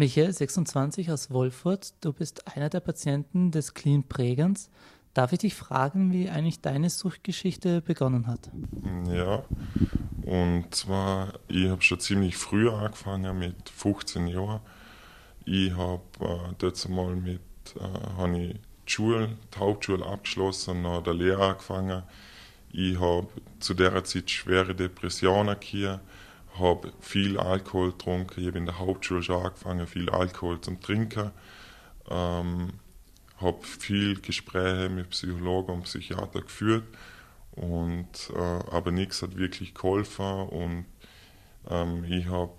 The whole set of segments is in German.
Michael, 26 aus Wolfurt, du bist einer der Patienten des Clean Prägens. Darf ich dich fragen, wie eigentlich deine Suchtgeschichte begonnen hat? Ja, und zwar, ich habe schon ziemlich früh angefangen, mit 15 Jahren. Ich habe äh, dort mal mit, äh, habe die Schule, die Hauptschule abgeschlossen, nach der Lehre angefangen. Ich habe zu der Zeit schwere Depressionen gehabt habe viel Alkohol getrunken. Ich habe in der Hauptschule schon angefangen, viel Alkohol zu trinken. Ähm, habe viel Gespräche mit Psychologen und Psychiatern geführt und äh, aber nichts hat wirklich geholfen und ähm, ich habe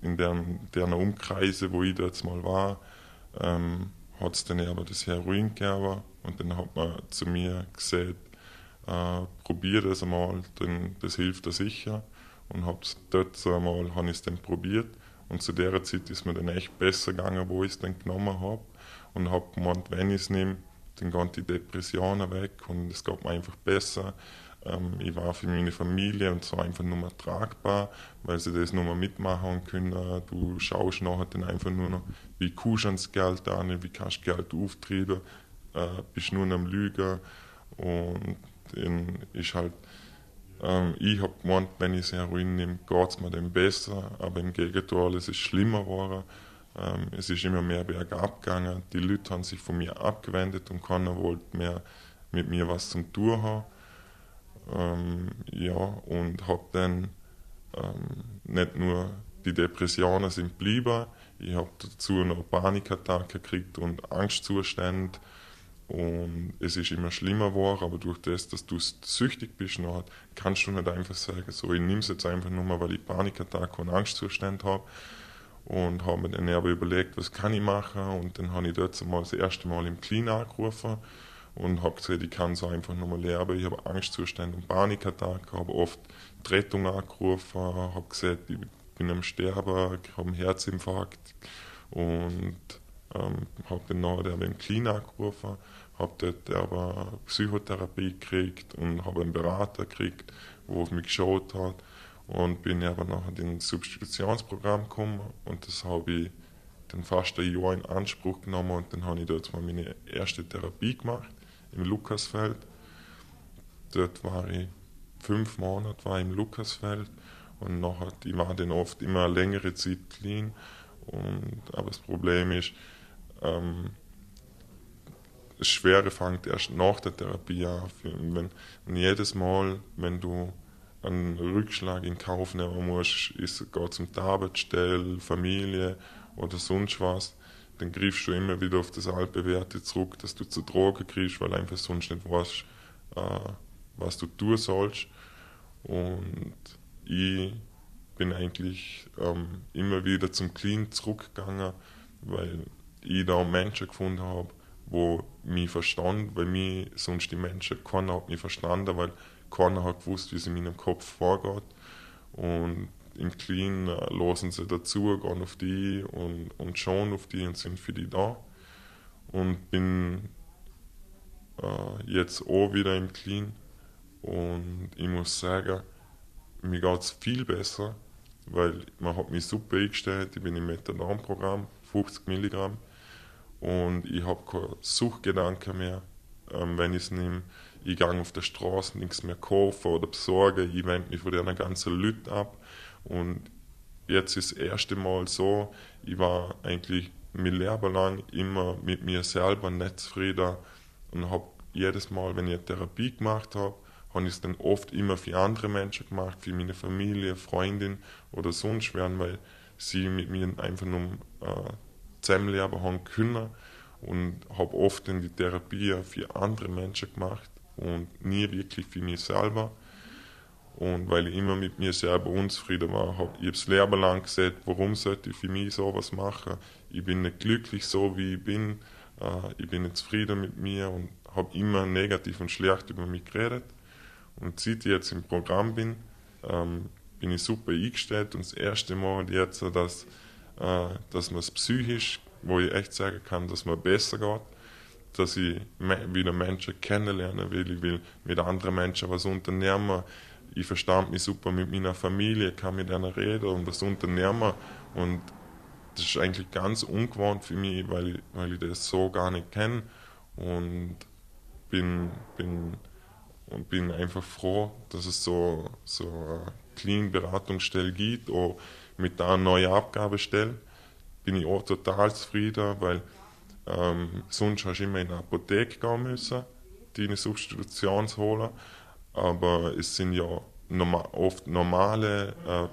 in deren, deren Umkreise, wo ich jetzt mal war, ähm, hat es dann aber das Heroin gegeben und dann hat man zu mir gesagt, äh, probier das einmal, denn das hilft dir sicher und habe dort einmal habe ich es dann probiert und zu der Zeit ist mir dann echt besser gegangen, wo ich es dann genommen habe und habe gemeint, wenn ich es nehme, dann gehen die Depressionen weg und es geht mir einfach besser. Ähm, ich war für meine Familie und so einfach nur mehr tragbar, weil sie das nur mehr mitmachen können. Du schaust nachher dann einfach nur noch, wie kuschst du das Geld an, wie kannst du Geld auftreten, äh, bist nur am Lügen und dann ist halt ähm, ich habe gemeint, wenn ich Heroin nehme, geht es mir dann besser, aber im Gegenteil, es ist schlimmer geworden. Ähm, es ist immer mehr bergab gegangen. Die Leute haben sich von mir abgewendet und keiner wollte mehr mit mir was zum tun haben. Ähm, ja, und habe dann ähm, nicht nur die Depressionen sind geblieben, ich habe dazu noch Panikattacken gekriegt und Angstzustände und es ist immer schlimmer geworden, aber durch das, dass du süchtig bist, noch, kannst du nicht einfach sagen, so, ich nehme es jetzt einfach nur mal, weil ich Panikattacke und Angstzustände habe. Und habe mir dann aber überlegt, was kann ich machen. Und dann habe ich dort das erste Mal im Clean angerufen und habe gesagt, ich kann so einfach nur mal lernen. Ich habe Angstzustände und Panikattacke, habe oft die Rettung angerufen, habe gesagt, ich bin am Sterben, ich habe einen Herzinfarkt und ähm, habe dann nachher den Clean angerufen habe dort aber Psychotherapie gekriegt und habe einen Berater gekriegt, der auf mich geschaut hat und bin aber nachher in das Substitutionsprogramm gekommen und das habe ich dann fast ein Jahr in Anspruch genommen und dann habe ich dort mal meine erste Therapie gemacht im Lukasfeld. Dort war ich fünf Monate war im Lukasfeld und nachher, ich war dann oft immer eine längere Zeit clean und, aber das Problem ist, ähm, Schwere fängt erst nach der Therapie an. Wenn, wenn jedes Mal, wenn du einen Rückschlag in Kauf nehmen musst, ist geht zum Arbeitsstelle, Familie oder sonst was, dann griffst du immer wieder auf das Altbewährte zurück, dass du zu Drogen kriegst, weil einfach sonst nicht weißt, äh, was du tun sollst. Und ich bin eigentlich ähm, immer wieder zum Clean zurückgegangen, weil ich da Menschen gefunden habe, wo mich verstand, weil mich sonst die Menschen, keiner hat mich verstanden, weil keiner hat gewusst, wie es in meinem Kopf vorgeht. Und im Clean äh, losen sie dazu, gehen auf die und, und schauen auf die und sind für die da. Und bin äh, jetzt auch wieder im Clean und ich muss sagen, mir geht es viel besser, weil man hat mich super eingestellt, ich bin im Methadon-Programm, 50 Milligramm und ich habe keine Suchgedanken mehr, ähm, wenn ich es nehme. Ich gehe auf der Straße nichts mehr kaufen oder besorgen, ich wende mich von den ganzen Leuten ab. Und jetzt ist das erste Mal so, ich war eigentlich mein Leben lang immer mit mir selber nicht zufrieden. Und habe jedes Mal, wenn ich eine Therapie gemacht habe, habe ich es dann oft immer für andere Menschen gemacht, für meine Familie, Freundin oder sonst wer, weil sie mit mir einfach nur äh, zusammenleben haben können und habe oft in die Therapie für andere Menschen gemacht und nie wirklich für mich selber. Und weil ich immer mit mir selber unzufrieden war, habe ich das Leben lang gesagt, warum sollte ich für mich sowas machen? Ich bin nicht glücklich so, wie ich bin. Äh, ich bin nicht zufrieden mit mir und habe immer negativ und schlecht über mich geredet. Und seit ich jetzt im Programm bin, ähm, bin ich super eingestellt und das erste Mal jetzt, dass äh, dass man es psychisch, wo ich echt sagen kann, dass man besser geht, dass ich wieder Menschen kennenlernen will, ich will mit anderen Menschen was unternehmen. Ich verstand mich super mit meiner Familie, kann mit einer reden und was unternehmen. Und das ist eigentlich ganz ungewohnt für mich, weil ich, weil ich das so gar nicht kenne und bin, bin, und bin einfach froh, dass es so, so eine Clean-Beratungsstelle gibt, auch mit einer neuen Abgabestelle. Bin ich auch total zufrieden, weil ähm, sonst hast du immer in eine Apotheke gehen müssen, deine Substitution zu holen. Aber es sind ja normal, oft normale äh,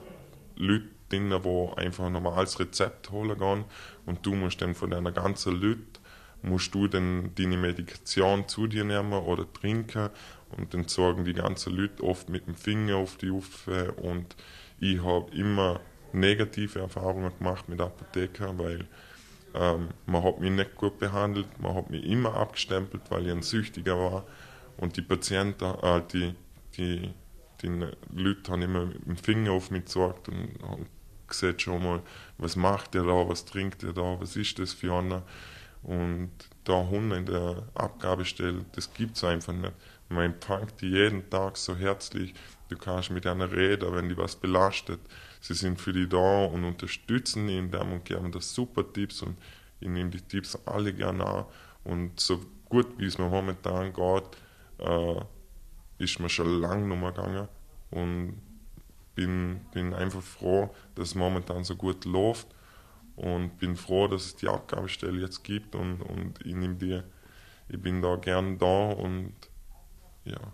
Leute drin, die einfach ein normales Rezept holen gehen und du musst dann von deiner ganzen Leute musst du dann deine Medikation zu dir nehmen oder trinken und dann sorgen die ganzen Leute oft mit dem Finger auf die Uffe und ich habe immer negative Erfahrungen gemacht mit Apotheker, weil ähm, man hat mich nicht gut behandelt, man hat mich immer abgestempelt, weil ich ein Süchtiger war und die Patienten, äh, die, die, die Leute haben immer mit dem Finger auf mich gezeigt und haben gesagt schon mal, was macht der da, was trinkt der da, was ist das für einer und da Hunde in der Abgabestelle, das gibt es einfach nicht. Man empfängt die jeden Tag so herzlich, du kannst mit einer reden, wenn die was belastet. Sie sind für die da und unterstützen ihn dem und geben das super Tipps und ich nehme die Tipps alle gerne an. Und so gut wie es mir momentan geht, äh, ist mir schon lange nicht mehr gegangen und bin, bin einfach froh, dass es momentan so gut läuft und bin froh, dass es die Abgabestelle jetzt gibt und, und ich, die, ich bin da gern da und ja.